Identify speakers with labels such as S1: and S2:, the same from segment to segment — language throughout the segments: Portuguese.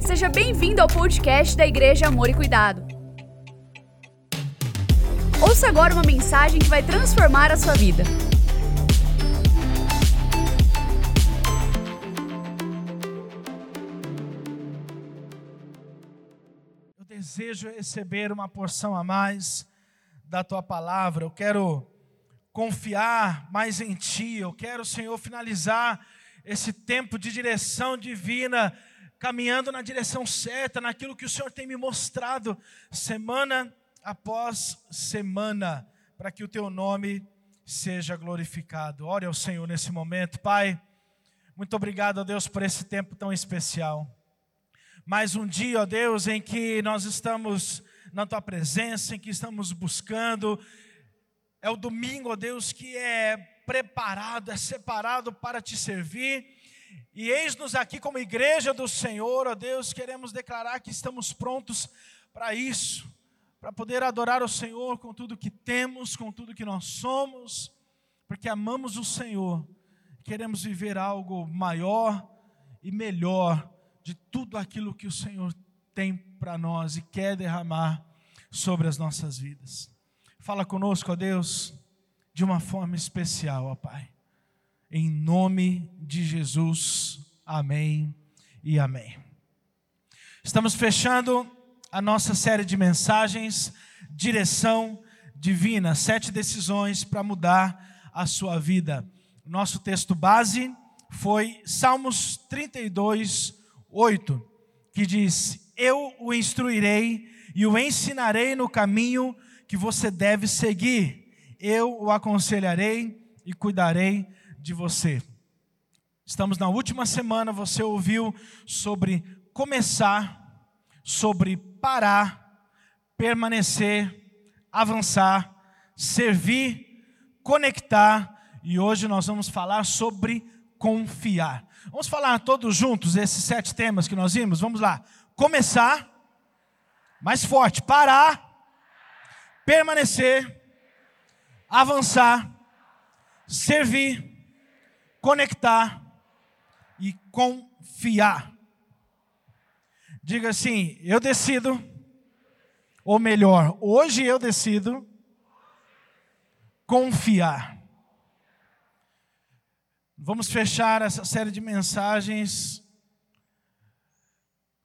S1: Seja bem-vindo ao podcast da Igreja Amor e Cuidado. Ouça agora uma mensagem que vai transformar a sua vida.
S2: Eu desejo receber uma porção a mais da tua palavra. Eu quero confiar mais em ti. Eu quero, Senhor, finalizar esse tempo de direção divina, caminhando na direção certa, naquilo que o Senhor tem me mostrado semana após semana, para que o teu nome seja glorificado. Ore ao Senhor nesse momento, Pai. Muito obrigado, ó Deus, por esse tempo tão especial. Mais um dia, ó Deus, em que nós estamos na tua presença, em que estamos buscando. É o domingo, ó Deus, que é preparado, é separado para te servir. E eis-nos aqui como igreja do Senhor, ó Deus, queremos declarar que estamos prontos para isso, para poder adorar o Senhor com tudo que temos, com tudo que nós somos, porque amamos o Senhor, queremos viver algo maior e melhor de tudo aquilo que o Senhor tem para nós e quer derramar sobre as nossas vidas. Fala conosco, ó Deus de uma forma especial, ó Pai. Em nome de Jesus, amém e amém. Estamos fechando a nossa série de mensagens, Direção Divina, sete decisões para mudar a sua vida. Nosso texto base foi Salmos 32, 8, que diz: Eu o instruirei e o ensinarei no caminho que você deve seguir eu o aconselharei e cuidarei de você. Estamos na última semana, você ouviu sobre começar, sobre parar, permanecer, avançar, servir, conectar, e hoje nós vamos falar sobre confiar. Vamos falar todos juntos esses sete temas que nós vimos? Vamos lá. Começar, mais forte, parar, permanecer, avançar, servir, conectar e confiar. Diga assim: eu decido, ou melhor, hoje eu decido confiar. Vamos fechar essa série de mensagens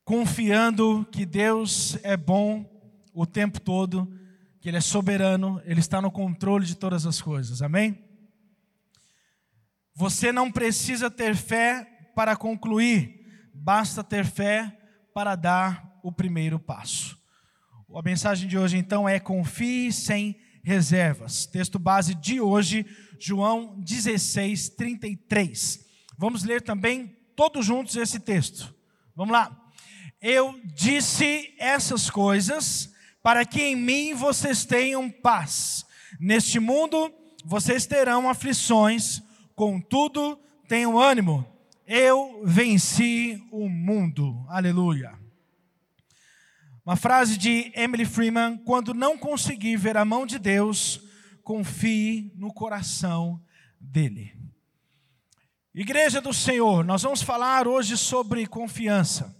S2: confiando que Deus é bom o tempo todo que Ele é soberano, Ele está no controle de todas as coisas, amém? Você não precisa ter fé para concluir, basta ter fé para dar o primeiro passo. A mensagem de hoje então é: confie sem reservas. Texto base de hoje, João 16, 33. Vamos ler também todos juntos esse texto. Vamos lá. Eu disse essas coisas para que em mim vocês tenham paz. Neste mundo vocês terão aflições, contudo, tenham ânimo. Eu venci o mundo. Aleluia. Uma frase de Emily Freeman: quando não conseguir ver a mão de Deus, confie no coração dele. Igreja do Senhor, nós vamos falar hoje sobre confiança.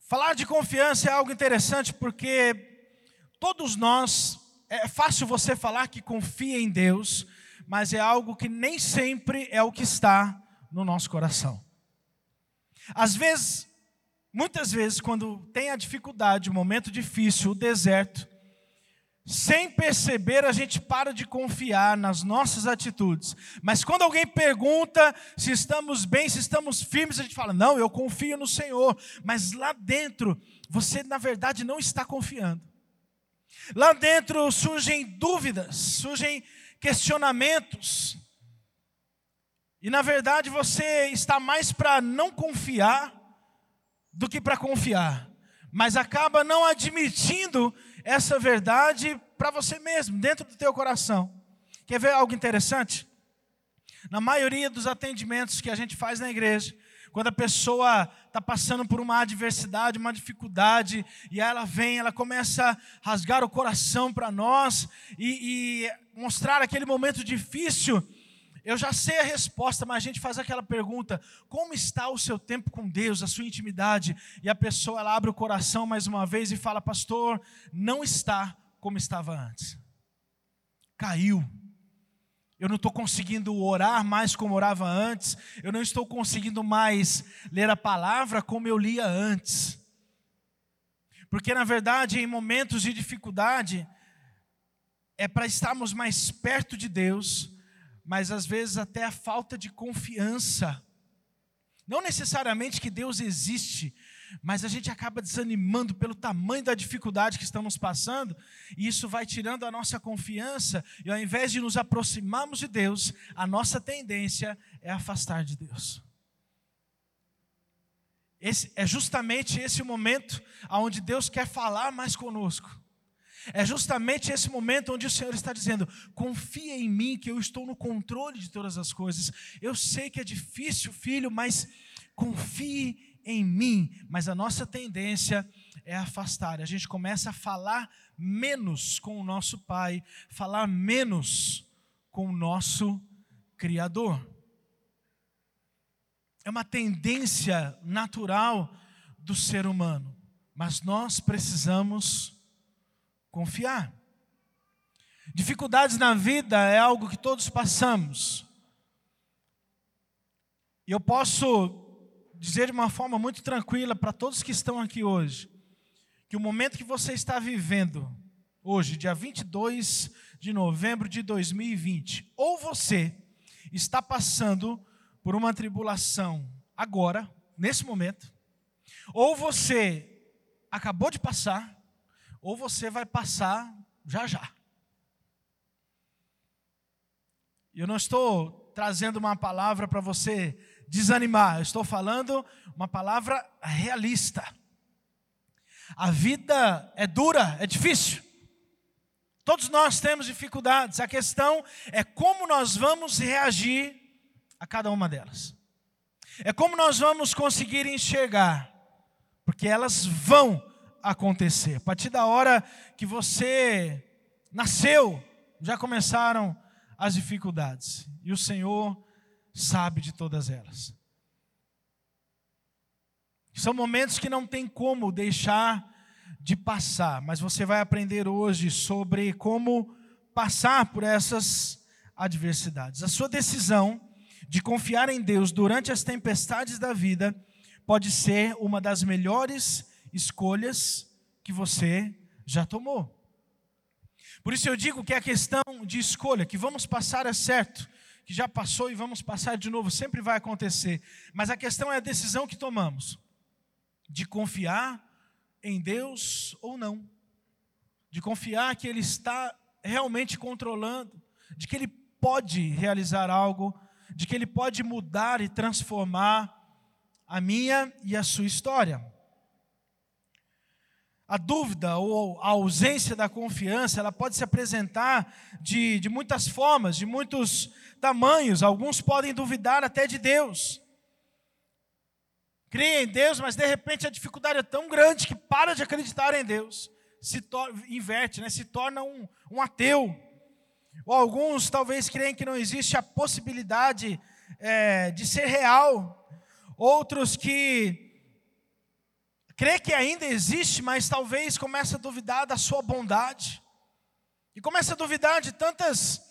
S2: Falar de confiança é algo interessante porque todos nós, é fácil você falar que confia em Deus, mas é algo que nem sempre é o que está no nosso coração. Às vezes, muitas vezes, quando tem a dificuldade, o momento difícil, o deserto, sem perceber, a gente para de confiar nas nossas atitudes. Mas quando alguém pergunta se estamos bem, se estamos firmes, a gente fala: Não, eu confio no Senhor. Mas lá dentro, você na verdade não está confiando. Lá dentro surgem dúvidas, surgem questionamentos. E na verdade você está mais para não confiar do que para confiar. Mas acaba não admitindo essa verdade para você mesmo, dentro do teu coração. Quer ver algo interessante? Na maioria dos atendimentos que a gente faz na igreja, quando a pessoa está passando por uma adversidade, uma dificuldade, e ela vem, ela começa a rasgar o coração para nós e, e, mostrar aquele momento difícil, Eu já sei a resposta, mas a gente faz aquela pergunta: como está o seu tempo com Deus, a sua intimidade? E a pessoa ela abre o coração mais uma vez e fala: Pastor, não está como estava antes. Caiu. Eu não estou conseguindo orar mais como orava antes. Eu não estou conseguindo mais ler a palavra como eu lia antes. Porque, na verdade, em momentos de dificuldade, é para estarmos mais perto de Deus, mas às vezes até a falta de confiança. Não necessariamente que Deus existe, mas a gente acaba desanimando pelo tamanho da dificuldade que estamos passando, e isso vai tirando a nossa confiança, e ao invés de nos aproximarmos de Deus, a nossa tendência é afastar de Deus. Esse, é justamente esse momento onde Deus quer falar mais conosco. É justamente esse momento onde o Senhor está dizendo: confia em mim, que eu estou no controle de todas as coisas. Eu sei que é difícil, filho, mas confie em mim. Mas a nossa tendência é afastar. A gente começa a falar menos com o nosso Pai, falar menos com o nosso Criador. É uma tendência natural do ser humano, mas nós precisamos confiar. Dificuldades na vida é algo que todos passamos. E eu posso dizer de uma forma muito tranquila para todos que estão aqui hoje, que o momento que você está vivendo hoje, dia 22 de novembro de 2020, ou você está passando por uma tribulação agora, nesse momento, ou você acabou de passar, ou você vai passar já já. Eu não estou trazendo uma palavra para você desanimar, eu estou falando uma palavra realista. A vida é dura, é difícil. Todos nós temos dificuldades. A questão é como nós vamos reagir a cada uma delas. É como nós vamos conseguir enxergar, porque elas vão acontecer. A partir da hora que você nasceu, já começaram as dificuldades, e o Senhor sabe de todas elas. São momentos que não tem como deixar de passar, mas você vai aprender hoje sobre como passar por essas adversidades. A sua decisão de confiar em Deus durante as tempestades da vida pode ser uma das melhores escolhas que você já tomou. Por isso eu digo que é a questão de escolha, que vamos passar é certo, que já passou e vamos passar de novo, sempre vai acontecer. Mas a questão é a decisão que tomamos de confiar em Deus ou não, de confiar que Ele está realmente controlando, de que Ele pode realizar algo de que Ele pode mudar e transformar a minha e a sua história. A dúvida ou a ausência da confiança, ela pode se apresentar de, de muitas formas, de muitos tamanhos. Alguns podem duvidar até de Deus. Creem em Deus, mas de repente a dificuldade é tão grande que para de acreditar em Deus. Se inverte, né? se torna um, um ateu. Ou alguns talvez creem que não existe a possibilidade é, de ser real. Outros que crê que ainda existe, mas talvez comece a duvidar da sua bondade. E começa a duvidar de tantas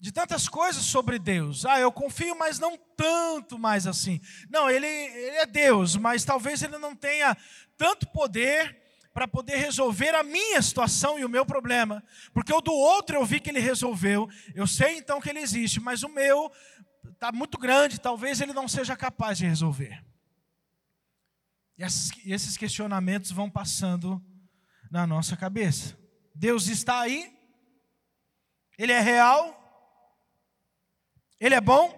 S2: de tantas coisas sobre Deus. Ah, eu confio, mas não tanto mais assim. Não, ele, ele é Deus, mas talvez ele não tenha tanto poder para poder resolver a minha situação e o meu problema. Porque o do outro eu vi que ele resolveu, eu sei então que ele existe, mas o meu está muito grande, talvez ele não seja capaz de resolver. E esses questionamentos vão passando na nossa cabeça. Deus está aí, Ele é real, Ele é bom,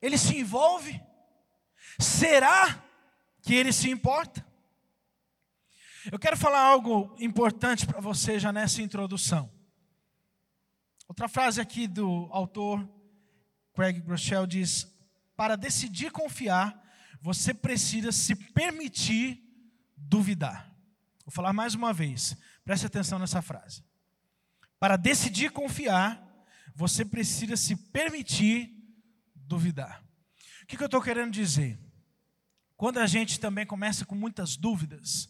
S2: Ele se envolve. Será que Ele se importa? Eu quero falar algo importante para você já nessa introdução. Outra frase aqui do autor Craig Groeschel diz: Para decidir confiar, você precisa se permitir duvidar. Vou falar mais uma vez, preste atenção nessa frase. Para decidir confiar, você precisa se permitir duvidar. O que, que eu estou querendo dizer? Quando a gente também começa com muitas dúvidas,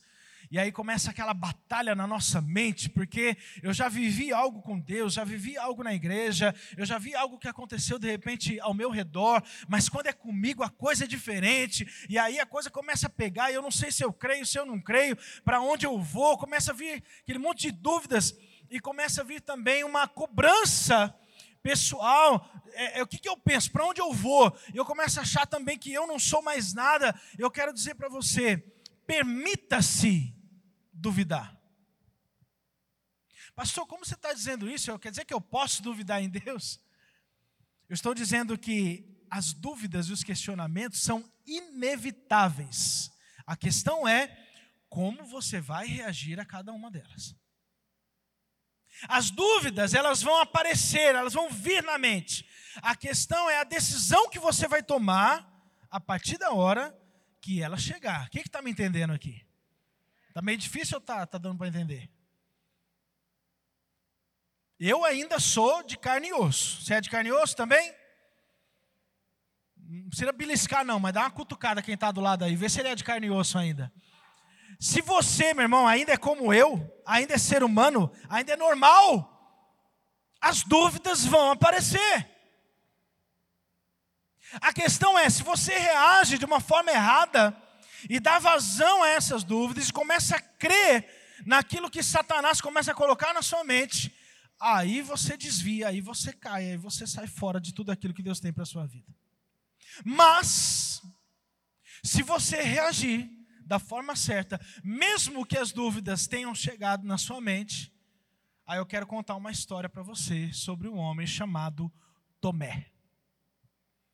S2: e aí começa aquela batalha na nossa mente, porque eu já vivi algo com Deus, já vivi algo na igreja, eu já vi algo que aconteceu de repente ao meu redor, mas quando é comigo a coisa é diferente, e aí a coisa começa a pegar, e eu não sei se eu creio, se eu não creio, para onde eu vou, começa a vir aquele monte de dúvidas, e começa a vir também uma cobrança pessoal, é, é, o que, que eu penso, para onde eu vou? Eu começo a achar também que eu não sou mais nada. Eu quero dizer para você: permita-se duvidar. Pastor, como você está dizendo isso? Quer dizer que eu posso duvidar em Deus? Eu estou dizendo que as dúvidas e os questionamentos são inevitáveis. A questão é como você vai reagir a cada uma delas. As dúvidas, elas vão aparecer, elas vão vir na mente. A questão é a decisão que você vai tomar a partir da hora que ela chegar. Quem está me entendendo aqui? Está meio difícil ou está tá dando para entender? Eu ainda sou de carne e osso. Você é de carne e osso também? Não precisa beliscar, não, mas dá uma cutucada quem está do lado aí, vê se ele é de carne e osso ainda. Se você, meu irmão, ainda é como eu, ainda é ser humano, ainda é normal, as dúvidas vão aparecer. A questão é: se você reage de uma forma errada e dá vazão a essas dúvidas e começa a crer naquilo que Satanás começa a colocar na sua mente, aí você desvia, aí você cai, aí você sai fora de tudo aquilo que Deus tem para a sua vida. Mas, se você reagir da forma certa, mesmo que as dúvidas tenham chegado na sua mente, aí eu quero contar uma história para você sobre um homem chamado Tomé.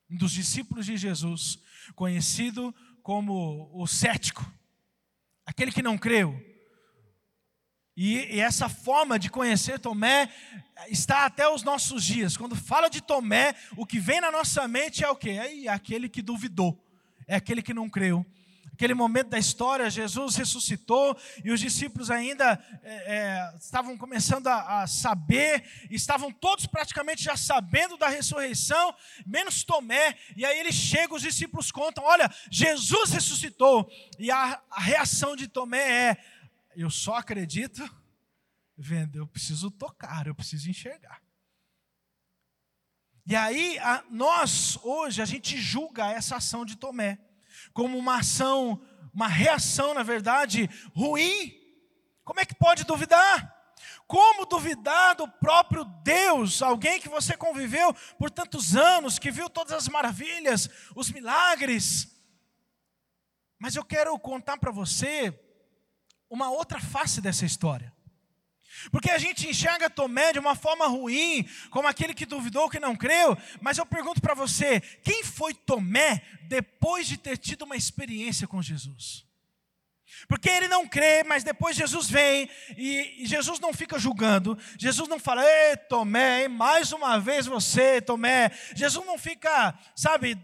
S2: Um dos discípulos de Jesus, conhecido como o cético, aquele que não creu. E, e, essa forma de conhecer Tomé está até os nossos dias. Quando fala de Tomé, o que vem na nossa mente é o quê? É aquele que duvidou, é aquele que não creu. Aquele momento da história, Jesus ressuscitou e os discípulos ainda é, é, estavam começando a, a, saber, estavam todos praticamente já sabendo da ressurreição, menos Tomé. E aí ele chega, os discípulos contam: Olha, Jesus ressuscitou. E a, a reação de Tomé é: Eu só acredito vendo, eu preciso tocar, eu preciso enxergar. E aí, a, nós, hoje, a gente julga essa ação de Tomé como uma ação, uma reação, na verdade, ruim. Como é que pode duvidar? Como duvidar do próprio Deus, alguém que você conviveu por tantos anos, que viu todas as maravilhas, os milagres? Mas eu quero contar para você uma outra face dessa história. Porque a gente enxerga Tomé de uma forma ruim, como aquele que duvidou, que não creu. Mas eu pergunto para você: quem foi Tomé depois de ter tido uma experiência com Jesus? Porque ele não crê, mas depois Jesus vem e Jesus não fica julgando. Jesus não fala, ei, Tomé, mais uma vez você, Tomé. Jesus não fica, sabe,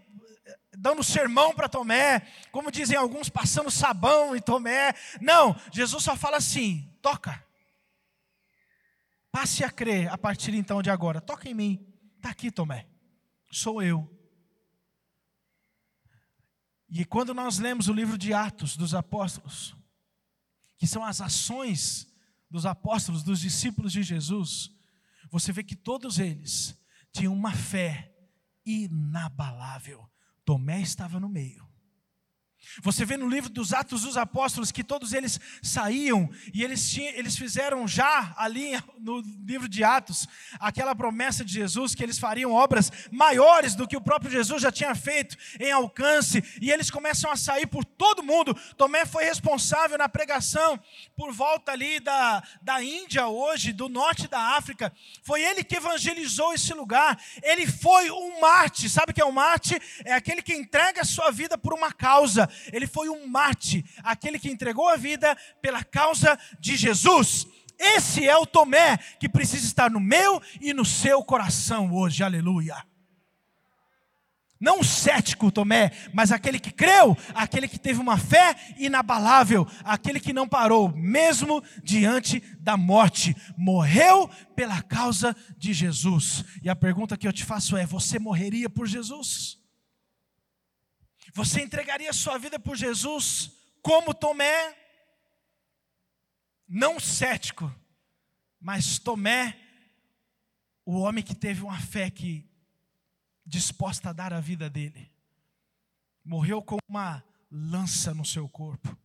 S2: dando sermão para Tomé, como dizem alguns, passando sabão em Tomé. Não, Jesus só fala assim: toca. Passe a crer a partir então de agora. Toca em mim. Está aqui, Tomé. Sou eu. E quando nós lemos o livro de Atos dos Apóstolos, que são as ações dos apóstolos, dos discípulos de Jesus, você vê que todos eles tinham uma fé inabalável. Tomé estava no meio. Você vê no livro dos Atos dos Apóstolos que todos eles saíam e eles, tinham, eles fizeram já ali no livro de Atos aquela promessa de Jesus que eles fariam obras maiores do que o próprio Jesus já tinha feito em alcance e eles começam a sair por todo mundo. Tomé foi responsável na pregação por volta ali da, da Índia hoje, do norte da África. Foi ele que evangelizou esse lugar. Ele foi um Marte. Sabe o que é um Marte? É aquele que entrega a sua vida por uma causa ele foi um mate, aquele que entregou a vida pela causa de Jesus. Esse é o Tomé que precisa estar no meu e no seu coração hoje, aleluia. Não o cético Tomé, mas aquele que creu, aquele que teve uma fé inabalável, aquele que não parou, mesmo diante da morte, morreu pela causa de Jesus. E a pergunta que eu te faço é: você morreria por Jesus? Você entregaria sua vida por Jesus como Tomé? Não cético, mas Tomé, o homem que teve uma fé que disposta a dar a vida dele. Morreu com uma lança no seu corpo.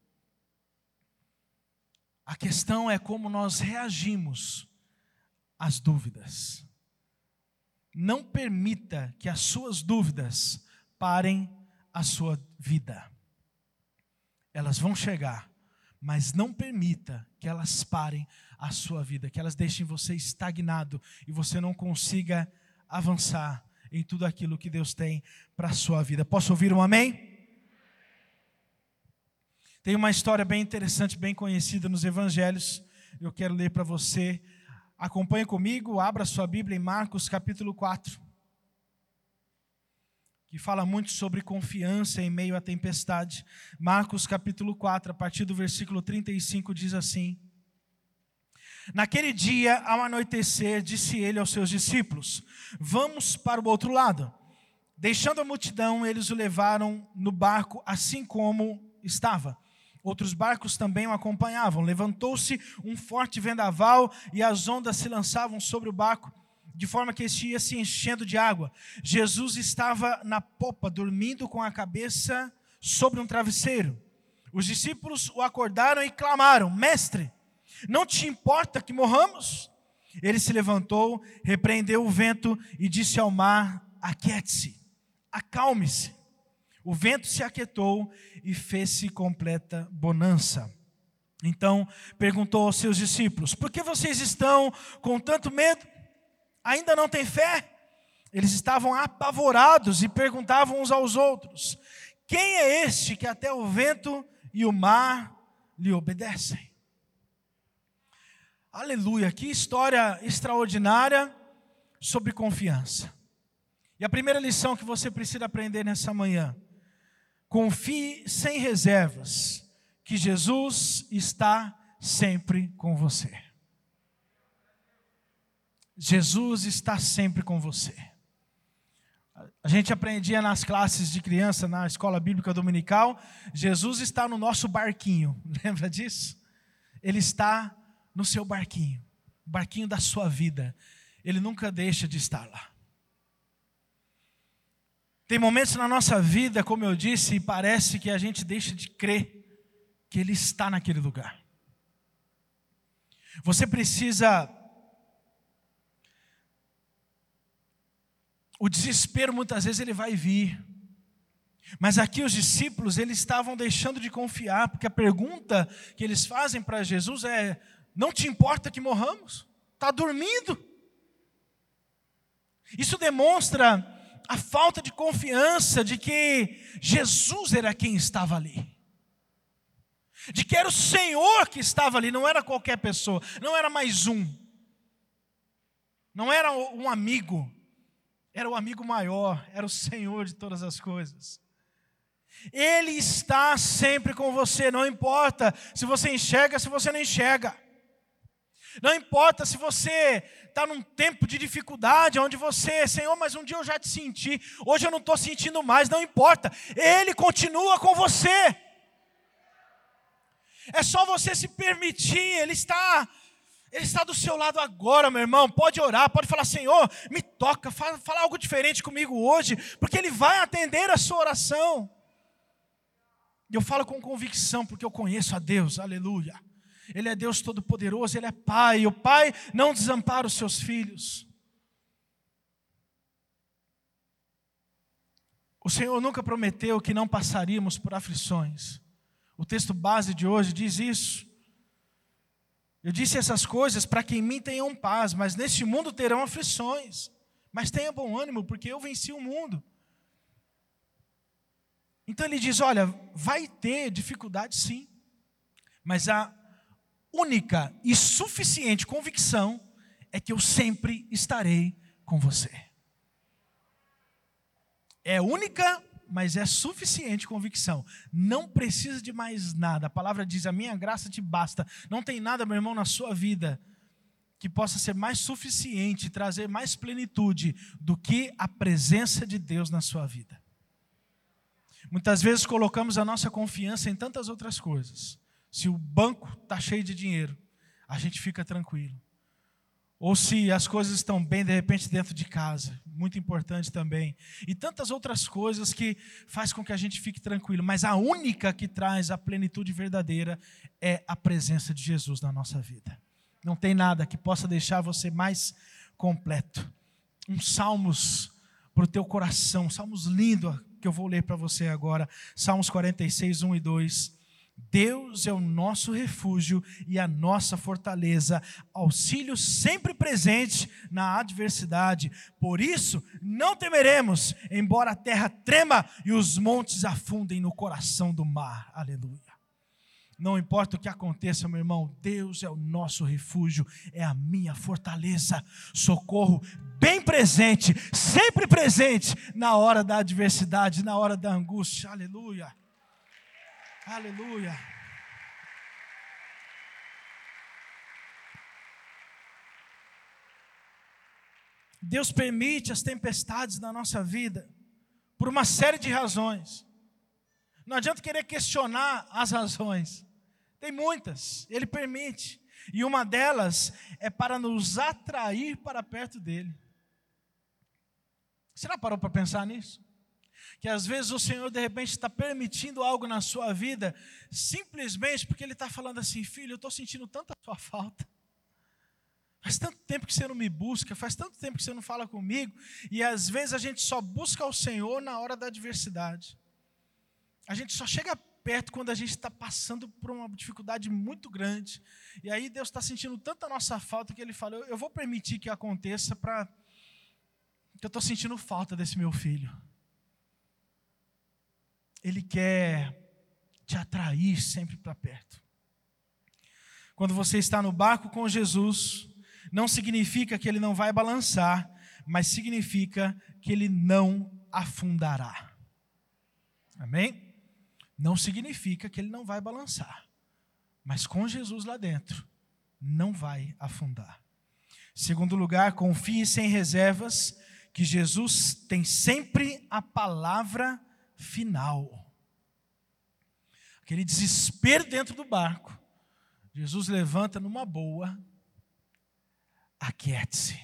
S2: A questão é como nós reagimos às dúvidas. Não permita que as suas dúvidas parem a sua vida. Elas vão chegar, mas não permita que elas parem a sua vida, que elas deixem você estagnado e você não consiga avançar em tudo aquilo que Deus tem para a sua vida. Posso ouvir um amém? Tem uma história bem interessante, bem conhecida nos evangelhos. Eu quero ler para você. Acompanhe comigo, abra sua Bíblia em Marcos capítulo 4. Que fala muito sobre confiança em meio à tempestade. Marcos capítulo 4, a partir do versículo 35 diz assim: Naquele dia, ao anoitecer, disse ele aos seus discípulos: Vamos para o outro lado. Deixando a multidão, eles o levaram no barco, assim como estava. Outros barcos também o acompanhavam. Levantou-se um forte vendaval e as ondas se lançavam sobre o barco, de forma que este ia se enchendo de água. Jesus estava na popa, dormindo com a cabeça sobre um travesseiro. Os discípulos o acordaram e clamaram: Mestre, não te importa que morramos? Ele se levantou, repreendeu o vento e disse ao mar: Aquiete-se, acalme-se. O vento se aquietou e fez-se completa bonança. Então perguntou aos seus discípulos: Por que vocês estão com tanto medo? Ainda não têm fé? Eles estavam apavorados e perguntavam uns aos outros: Quem é este que até o vento e o mar lhe obedecem? Aleluia, que história extraordinária sobre confiança. E a primeira lição que você precisa aprender nessa manhã: confie sem reservas, que Jesus está sempre com você. Jesus está sempre com você. A gente aprendia nas classes de criança, na escola bíblica dominical, Jesus está no nosso barquinho, lembra disso? Ele está no seu barquinho, barquinho da sua vida. Ele nunca deixa de estar lá. Tem momentos na nossa vida, como eu disse, e parece que a gente deixa de crer que Ele está naquele lugar. Você precisa. O desespero muitas vezes ele vai vir. Mas aqui os discípulos, eles estavam deixando de confiar, porque a pergunta que eles fazem para Jesus é: não te importa que morramos? Está dormindo. Isso demonstra a falta de confiança de que Jesus era quem estava ali. De que era o Senhor que estava ali, não era qualquer pessoa, não era mais um. Não era um amigo, era o amigo maior, era o Senhor de todas as coisas. Ele está sempre com você, não importa se você enxerga, se você não enxerga. Não importa se você está num tempo de dificuldade, onde você, Senhor, mas um dia eu já te senti, hoje eu não estou sentindo mais, não importa, Ele continua com você. É só você se permitir, Ele está, Ele está do seu lado agora, meu irmão. Pode orar, pode falar, Senhor, me toca, fala, fala algo diferente comigo hoje, porque Ele vai atender a sua oração. E eu falo com convicção, porque eu conheço a Deus, aleluia. Ele é Deus Todo-Poderoso, Ele é Pai, o Pai não desampara os seus filhos. O Senhor nunca prometeu que não passaríamos por aflições. O texto base de hoje diz isso. Eu disse essas coisas para que em mim tenham paz, mas neste mundo terão aflições. Mas tenha bom ânimo, porque eu venci o mundo. Então ele diz: olha, vai ter dificuldade sim, mas a única e suficiente convicção é que eu sempre estarei com você. É única, mas é suficiente convicção. Não precisa de mais nada. A palavra diz: a minha graça te basta. Não tem nada, meu irmão, na sua vida que possa ser mais suficiente, trazer mais plenitude do que a presença de Deus na sua vida. Muitas vezes colocamos a nossa confiança em tantas outras coisas. Se o banco está cheio de dinheiro, a gente fica tranquilo. Ou se as coisas estão bem, de repente, dentro de casa, muito importante também. E tantas outras coisas que faz com que a gente fique tranquilo. Mas a única que traz a plenitude verdadeira é a presença de Jesus na nossa vida. Não tem nada que possa deixar você mais completo. Um salmos para o teu coração, salmos lindo que eu vou ler para você agora. Salmos 46, 1 e 2. Deus é o nosso refúgio e a nossa fortaleza, auxílio sempre presente na adversidade. Por isso, não temeremos, embora a terra trema e os montes afundem no coração do mar. Aleluia. Não importa o que aconteça, meu irmão, Deus é o nosso refúgio, é a minha fortaleza, socorro bem presente, sempre presente na hora da adversidade, na hora da angústia. Aleluia. Aleluia. Deus permite as tempestades na nossa vida por uma série de razões. Não adianta querer questionar as razões. Tem muitas, ele permite. E uma delas é para nos atrair para perto dele. Você já parou para pensar nisso? Que às vezes o Senhor de repente está permitindo algo na sua vida, simplesmente porque Ele está falando assim: filho, eu estou sentindo tanta sua falta. Faz tanto tempo que você não me busca, faz tanto tempo que você não fala comigo, e às vezes a gente só busca o Senhor na hora da adversidade. A gente só chega perto quando a gente está passando por uma dificuldade muito grande. E aí Deus está sentindo tanta nossa falta que Ele fala: Eu vou permitir que aconteça para. eu estou sentindo falta desse meu filho. Ele quer te atrair sempre para perto. Quando você está no barco com Jesus, não significa que ele não vai balançar, mas significa que ele não afundará. Amém? não significa que ele não vai balançar. Mas com Jesus lá dentro, não vai afundar. Segundo lugar, confie sem reservas que Jesus tem sempre a palavra final. Aquele desespero dentro do barco, Jesus levanta numa boa, aquiete-se,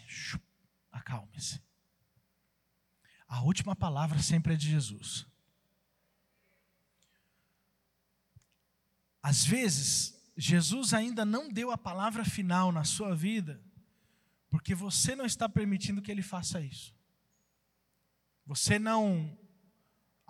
S2: acalme-se. A última palavra sempre é de Jesus. Às vezes, Jesus ainda não deu a palavra final na sua vida, porque você não está permitindo que ele faça isso. Você não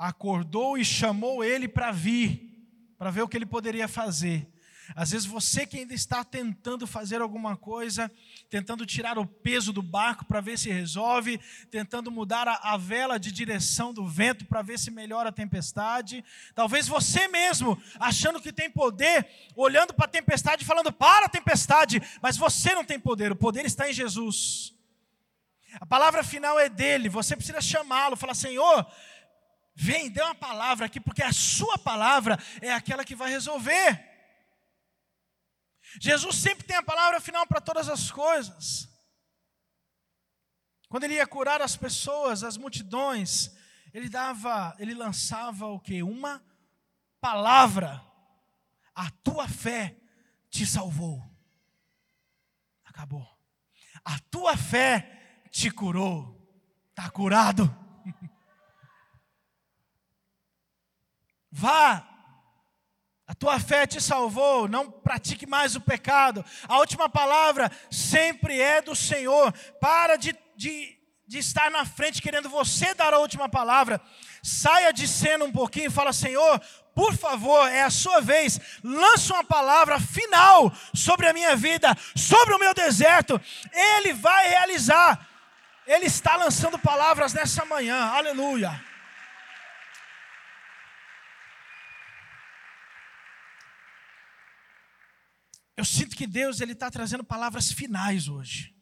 S2: acordou e chamou ele para vir, para ver o que ele poderia fazer. Às vezes você que ainda está tentando fazer alguma coisa, tentando tirar o peso do barco para ver se resolve, tentando mudar a, a vela de direção do vento para ver se melhora a tempestade. Talvez você mesmo, achando que tem poder, olhando para a tempestade e falando: para a tempestade, mas você não tem poder, o poder está em Jesus. A palavra final é dele, você precisa chamá-lo, falar: Senhor, vem, dê uma palavra aqui, porque a sua palavra é aquela que vai resolver. Jesus sempre tem a palavra final para todas as coisas. Quando ele ia curar as pessoas, as multidões, ele dava, ele lançava o que? Uma palavra. A tua fé te salvou. Acabou. A tua fé te curou. Está curado. Vá a tua fé te salvou, não pratique mais o pecado. A última palavra sempre é do Senhor. Para de, de, de estar na frente querendo você dar a última palavra. Saia de cena um pouquinho e fala: Senhor, por favor, é a sua vez. Lança uma palavra final sobre a minha vida, sobre o meu deserto. Ele vai realizar. Ele está lançando palavras nessa manhã. Aleluia. Eu sinto que Deus ele está trazendo palavras finais hoje.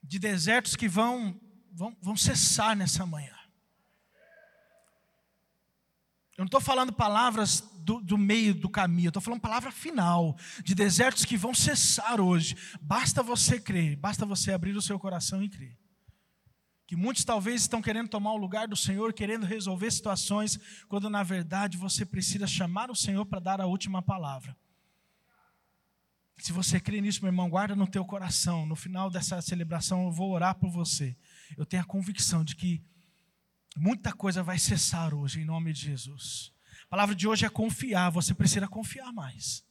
S2: De desertos que vão vão, vão cessar nessa manhã. Eu não estou falando palavras do, do, meio do caminho, eu estou falando palavra final, de desertos que vão cessar hoje. Basta você crer, basta você abrir o seu coração e crer. Que muitos talvez estão querendo tomar o lugar do Senhor, querendo resolver situações, quando na verdade você precisa chamar o Senhor para dar a última palavra. Se você crê nisso, meu irmão, guarda no teu coração. No final dessa celebração eu vou orar por você. Eu tenho a convicção de que muita coisa vai cessar hoje, em nome de Jesus. A palavra de hoje é confiar, você precisa confiar mais.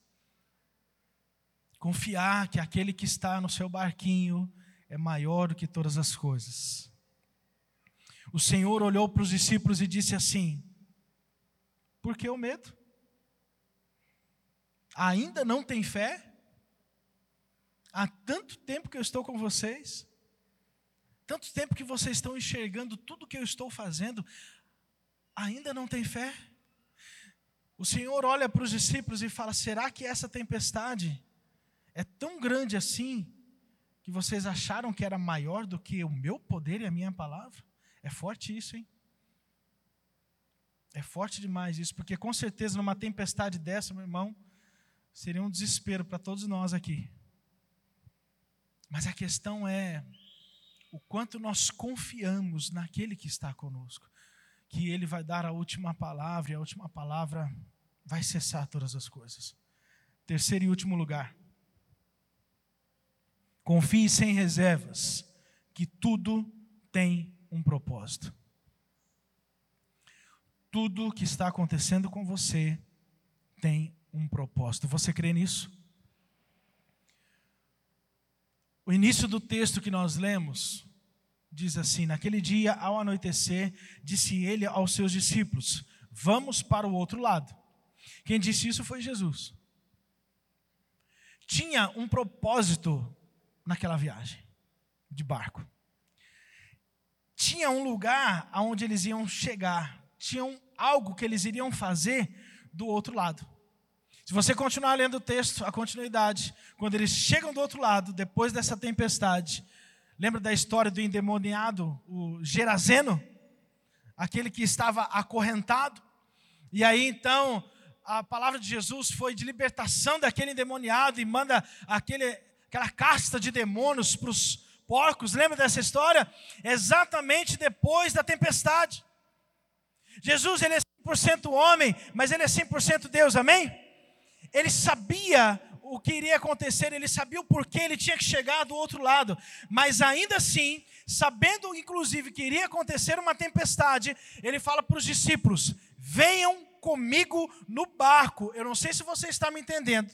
S2: Confiar que aquele que está no seu barquinho é maior do que todas as coisas. O Senhor olhou para os discípulos e disse assim: Por que o medo? Ainda não tem fé? Há tanto tempo que eu estou com vocês, tanto tempo que vocês estão enxergando tudo que eu estou fazendo, ainda não tem fé? O Senhor olha para os discípulos e fala: será que essa tempestade é tão grande assim que vocês acharam que era maior do que o meu poder e a minha palavra? É forte isso, hein? É forte demais isso, porque com certeza numa tempestade dessa, meu irmão, seria um desespero para todos nós aqui. Mas a questão é o quanto nós confiamos naquele que está conosco, que ele vai dar a última palavra e a última palavra vai cessar todas as coisas. Terceiro e último lugar. Confie sem reservas, que tudo tem um propósito. Tudo que está acontecendo com você tem um propósito. Você crê nisso? O início do texto que nós lemos diz assim: Naquele dia, ao anoitecer, disse ele aos seus discípulos: Vamos para o outro lado. Quem disse isso foi Jesus. Tinha um propósito naquela viagem de barco. Tinha um lugar aonde eles iam chegar, tinha algo que eles iriam fazer do outro lado. Se você continuar lendo o texto, a continuidade, quando eles chegam do outro lado, depois dessa tempestade, lembra da história do endemoniado, o Gerazeno? Aquele que estava acorrentado. E aí então, a palavra de Jesus foi de libertação daquele endemoniado e manda aquele, aquela casta de demônios para os porcos. Lembra dessa história? Exatamente depois da tempestade. Jesus, ele é 100% homem, mas ele é 100% Deus, amém? ele sabia o que iria acontecer, ele sabia o porquê ele tinha que chegar do outro lado, mas ainda assim, sabendo inclusive que iria acontecer uma tempestade, ele fala para os discípulos: venham comigo no barco. Eu não sei se você está me entendendo.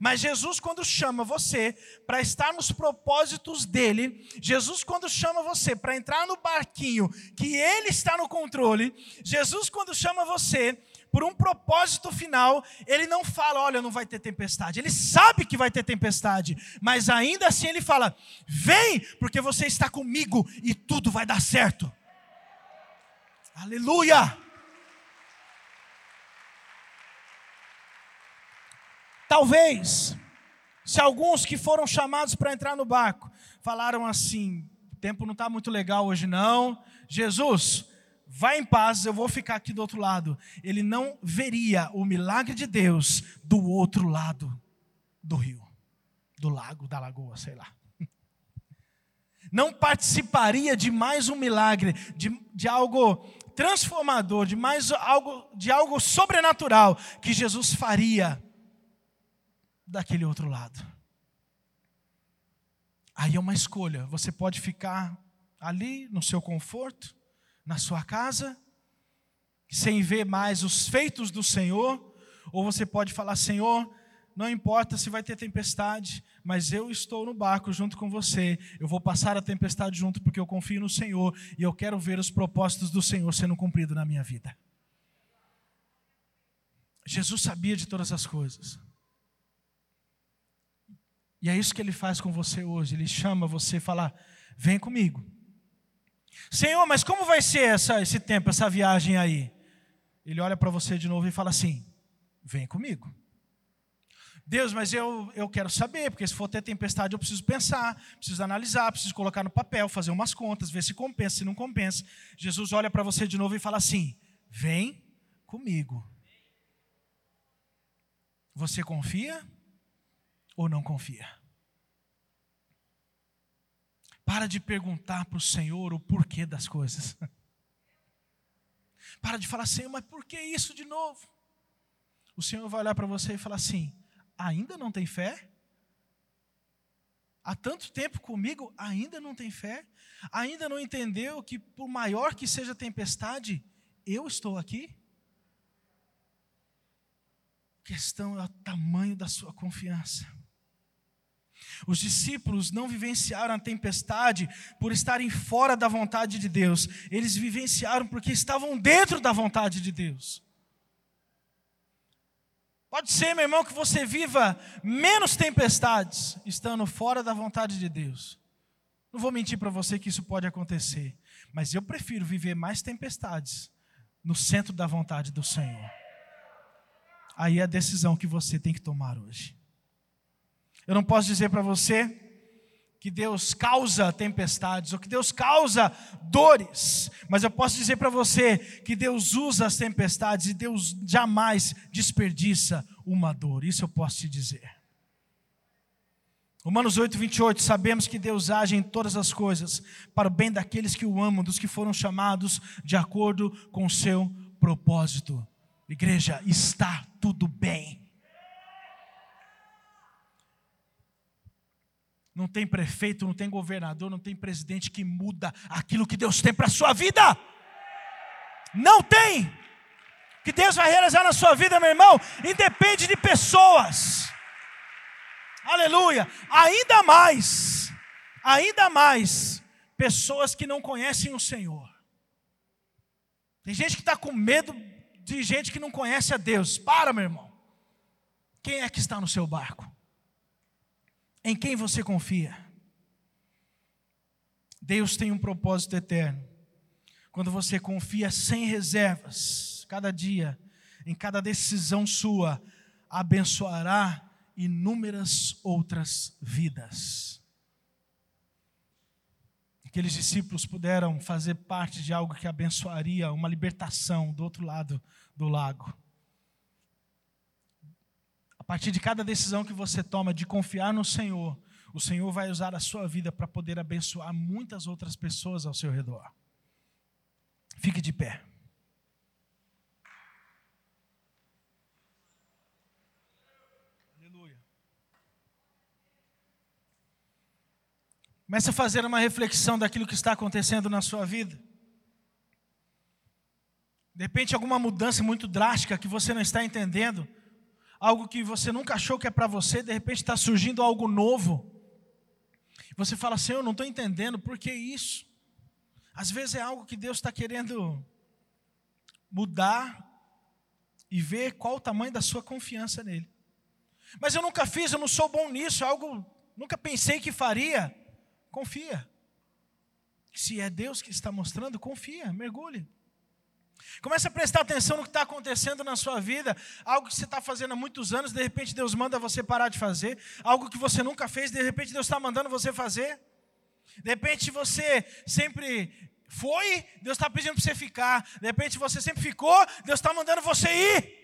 S2: Mas Jesus, quando chama você para estar nos propósitos dele, Jesus, quando chama você para entrar no barquinho que ele está no controle, Jesus, quando chama você por um propósito final, ele não fala, olha, não vai ter tempestade. Ele sabe que vai ter tempestade, mas ainda assim ele fala: vem, porque você está comigo e tudo vai dar certo. Aleluia! Talvez, se alguns que foram chamados para entrar no barco falaram assim: o tempo não está muito legal hoje, não. Jesus, vai em paz, eu vou ficar aqui do outro lado. Ele não veria o milagre de Deus do outro lado do rio, do lago, da lagoa, sei lá. Não participaria de mais um milagre, de, de algo transformador, de mais algo, de algo sobrenatural que Jesus faria daquele outro lado. Aí é uma escolha. Você pode ficar ali no seu conforto, na sua casa, sem ver mais os feitos do Senhor, ou você pode falar: Senhor, não importa se vai ter tempestade, mas eu estou no barco junto com você. Eu vou passar a tempestade junto porque eu confio no Senhor e eu quero ver os propósitos do Senhor sendo cumpridos na minha vida. Jesus sabia de todas as coisas. E é isso que ele faz com você hoje. Ele chama você e fala: Vem comigo. Senhor, mas como vai ser essa, esse tempo, essa viagem aí? Ele olha para você de novo e fala assim: Vem comigo. Deus, mas eu, eu quero saber, porque se for ter tempestade eu preciso pensar, preciso analisar, preciso colocar no papel, fazer umas contas, ver se compensa, se não compensa. Jesus olha para você de novo e fala assim: vem comigo. Você confia ou não confia? Para de perguntar para o Senhor o porquê das coisas. Para de falar, Senhor, mas por que isso de novo? O Senhor vai olhar para você e falar assim: ainda não tem fé? Há tanto tempo comigo, ainda não tem fé? Ainda não entendeu que, por maior que seja a tempestade, eu estou aqui? A questão é o tamanho da sua confiança. Os discípulos não vivenciaram a tempestade por estarem fora da vontade de Deus, eles vivenciaram porque estavam dentro da vontade de Deus. Pode ser, meu irmão, que você viva menos tempestades estando fora da vontade de Deus. Não vou mentir para você que isso pode acontecer, mas eu prefiro viver mais tempestades no centro da vontade do Senhor. Aí é a decisão que você tem que tomar hoje. Eu não posso dizer para você que Deus causa tempestades, ou que Deus causa dores, mas eu posso dizer para você que Deus usa as tempestades e Deus jamais desperdiça uma dor, isso eu posso te dizer. Romanos 8, 28, sabemos que Deus age em todas as coisas para o bem daqueles que o amam, dos que foram chamados de acordo com o seu propósito. Igreja, está tudo bem. Não tem prefeito, não tem governador, não tem presidente que muda aquilo que Deus tem para a sua vida. Não tem. Que Deus vai realizar na sua vida, meu irmão, independe de pessoas. Aleluia. Ainda mais, ainda mais, pessoas que não conhecem o Senhor. Tem gente que está com medo de gente que não conhece a Deus. Para, meu irmão. Quem é que está no seu barco? Em quem você confia? Deus tem um propósito eterno. Quando você confia sem reservas, cada dia, em cada decisão sua, abençoará inúmeras outras vidas. Aqueles discípulos puderam fazer parte de algo que abençoaria uma libertação do outro lado do lago partir de cada decisão que você toma de confiar no Senhor, o Senhor vai usar a sua vida para poder abençoar muitas outras pessoas ao seu redor. Fique de pé. Aleluia. Comece a fazer uma reflexão daquilo que está acontecendo na sua vida. De repente, alguma mudança muito drástica que você não está entendendo algo que você nunca achou que é para você, de repente está surgindo algo novo. Você fala assim: Eu não estou entendendo, por que isso? Às vezes é algo que Deus está querendo mudar e ver qual o tamanho da sua confiança nele. Mas eu nunca fiz, eu não sou bom nisso, é algo nunca pensei que faria. Confia. Se é Deus que está mostrando, confia, mergulhe. Comece a prestar atenção no que está acontecendo na sua vida, algo que você está fazendo há muitos anos, de repente Deus manda você parar de fazer, algo que você nunca fez, de repente Deus está mandando você fazer. De repente você sempre foi, Deus está pedindo para você ficar. De repente você sempre ficou, Deus está mandando você ir.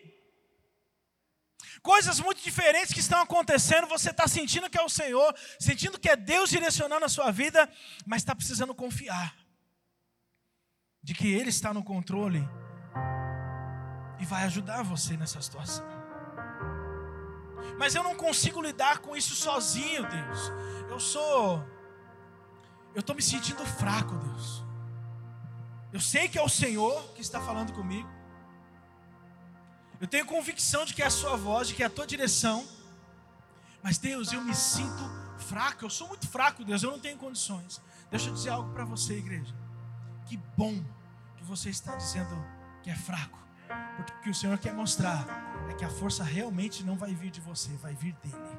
S2: Coisas muito diferentes que estão acontecendo, você está sentindo que é o Senhor, sentindo que é Deus direcionando a sua vida, mas está precisando confiar de que Ele está no controle e vai ajudar você nessa situação. Mas eu não consigo lidar com isso sozinho, Deus. Eu sou. Eu estou me sentindo fraco, Deus. Eu sei que é o Senhor que está falando comigo. Eu tenho convicção de que é a Sua voz, de que é a Tua direção. Mas, Deus, eu me sinto fraco. Eu sou muito fraco, Deus. Eu não tenho condições. Deixa eu dizer algo para você, igreja. Que bom que você está dizendo que é fraco. Porque o que o Senhor quer mostrar é que a força realmente não vai vir de você, vai vir dele.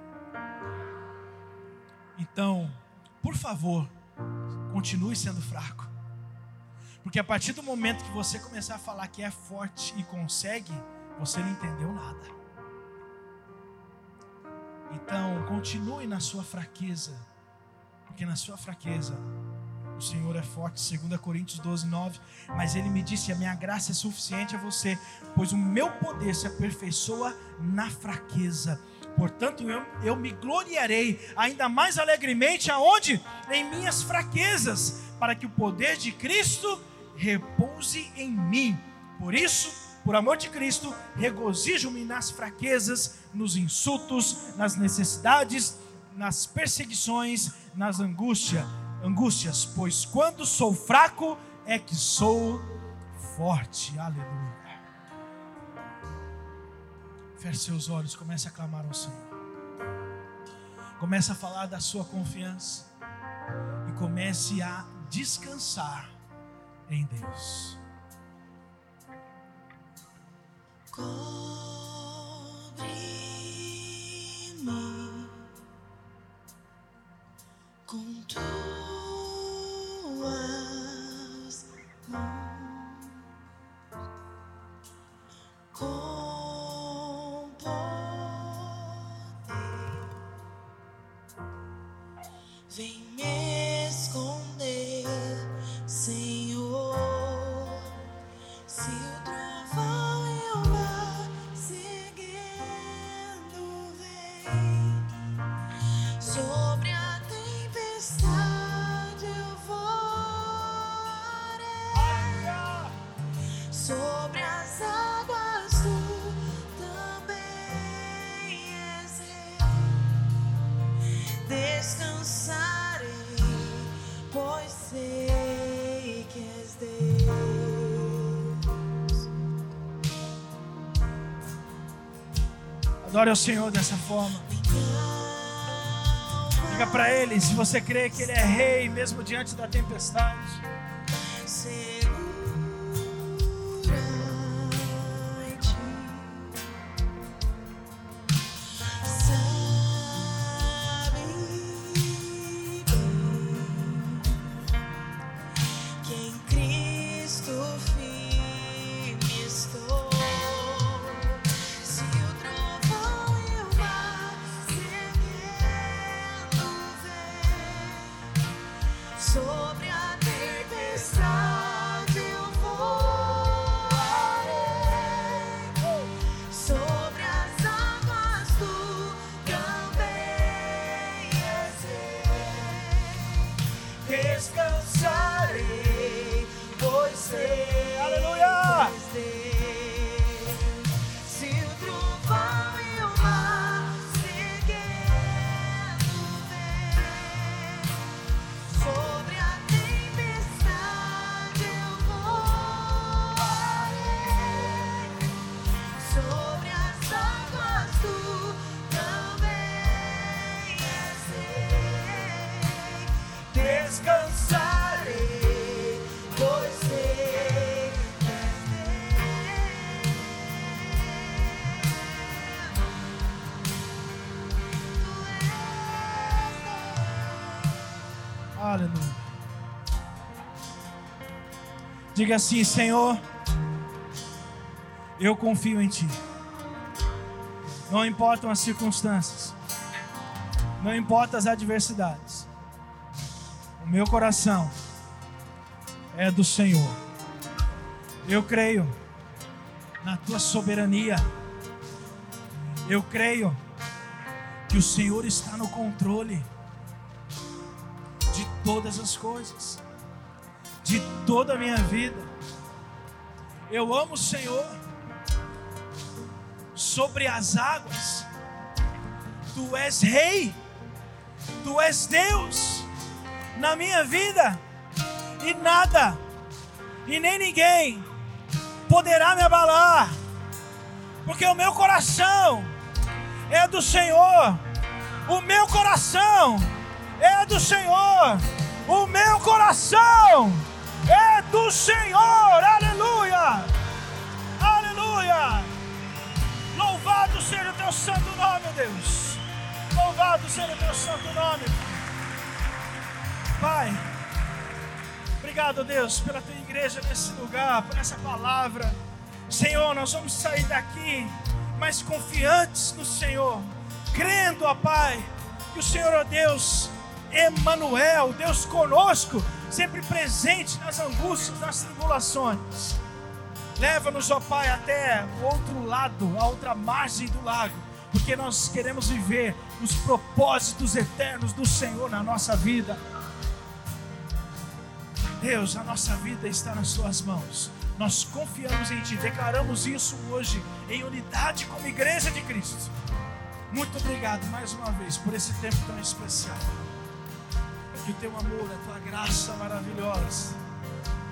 S2: Então, por favor, continue sendo fraco. Porque a partir do momento que você começar a falar que é forte e consegue, você não entendeu nada. Então, continue na sua fraqueza, porque na sua fraqueza o Senhor é forte, 2 Coríntios 12, 9. Mas ele me disse: A minha graça é suficiente a você, pois o meu poder se aperfeiçoa na fraqueza. Portanto, eu, eu me gloriarei ainda mais alegremente aonde? Em minhas fraquezas, para que o poder de Cristo repouse em mim. Por isso, por amor de Cristo, regozijo-me nas fraquezas, nos insultos, nas necessidades, nas perseguições, nas angústias angústias, pois quando sou fraco é que sou forte. Aleluia. Feche seus olhos, comece a clamar ao Senhor. Comece a falar da sua confiança e comece a descansar em Deus.
S3: Cobre-me com tudo.
S2: Adore ao Senhor dessa forma. Diga para Ele se você crê que Ele é rei, mesmo diante da tempestade. Diga assim: Senhor, eu confio em Ti. Não importam as circunstâncias, não importam as adversidades, o meu coração é do Senhor. Eu creio na Tua soberania, eu creio que o Senhor está no controle de todas as coisas de toda a minha vida. Eu amo o Senhor sobre as águas. Tu és rei, tu és Deus na minha vida, e nada, e nem ninguém poderá me abalar, porque o meu coração é do Senhor, o meu coração é do Senhor, o meu coração é do Senhor, aleluia, aleluia. Louvado seja o teu santo nome, Deus. Louvado seja o teu santo nome. Pai, obrigado, Deus, pela tua igreja nesse lugar, por essa palavra. Senhor, nós vamos sair daqui mais confiantes no Senhor crendo, ó Pai, que o Senhor, ó Deus, Emanuel, Deus conosco, sempre presente nas angústias, nas tribulações. Leva-nos, ó Pai, até o outro lado, a outra margem do lago, porque nós queremos viver os propósitos eternos do Senhor na nossa vida. Deus, a nossa vida está nas Suas mãos. Nós confiamos em Ti, declaramos isso hoje em unidade como Igreja de Cristo. Muito obrigado mais uma vez por esse tempo tão especial. Que o Teu amor, a Tua graça maravilhosa,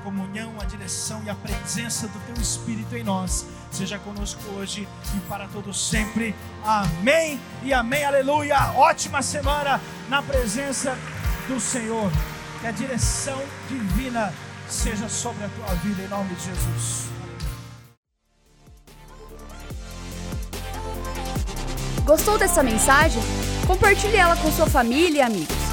S2: comunhão, a direção e a presença do Teu Espírito em nós seja conosco hoje e para todos sempre. Amém e amém. Aleluia. Ótima semana na presença do Senhor. Que a direção divina seja sobre a tua vida em nome de Jesus.
S1: Gostou dessa mensagem? Compartilhe ela com sua família e amigos.